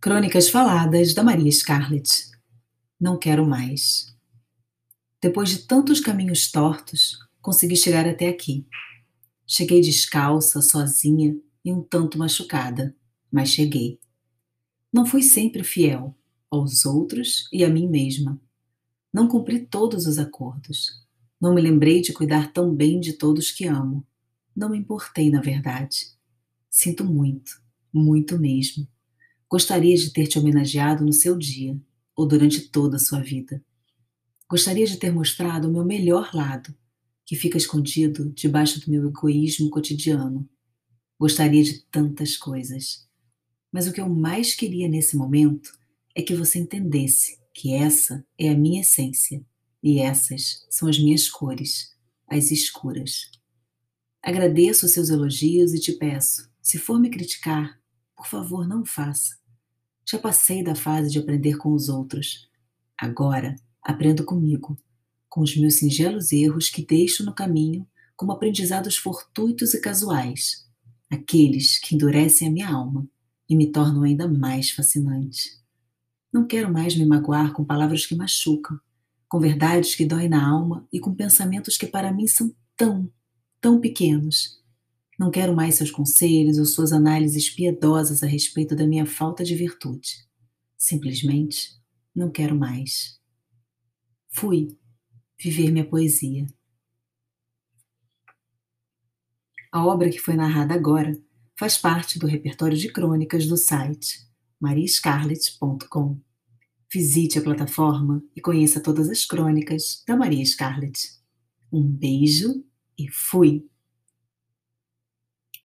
Crônicas Faladas da Maria Scarlett. Não quero mais. Depois de tantos caminhos tortos, consegui chegar até aqui. Cheguei descalça, sozinha e um tanto machucada, mas cheguei. Não fui sempre fiel aos outros e a mim mesma. Não cumpri todos os acordos. Não me lembrei de cuidar tão bem de todos que amo. Não me importei, na verdade. Sinto muito, muito mesmo Gostaria de ter te homenageado no seu dia ou durante toda a sua vida. Gostaria de ter mostrado o meu melhor lado, que fica escondido debaixo do meu egoísmo cotidiano. Gostaria de tantas coisas. Mas o que eu mais queria nesse momento é que você entendesse que essa é a minha essência e essas são as minhas cores, as escuras. Agradeço os seus elogios e te peço, se for me criticar, por favor, não faça. Já passei da fase de aprender com os outros. Agora, aprendo comigo, com os meus singelos erros que deixo no caminho como aprendizados fortuitos e casuais, aqueles que endurecem a minha alma e me tornam ainda mais fascinante. Não quero mais me magoar com palavras que machucam, com verdades que doem na alma e com pensamentos que para mim são tão, tão pequenos não quero mais seus conselhos ou suas análises piedosas a respeito da minha falta de virtude. Simplesmente não quero mais. Fui viver minha poesia. A obra que foi narrada agora faz parte do repertório de crônicas do site mariascarlett.com. Visite a plataforma e conheça todas as crônicas da Maria Scarlett. Um beijo e fui!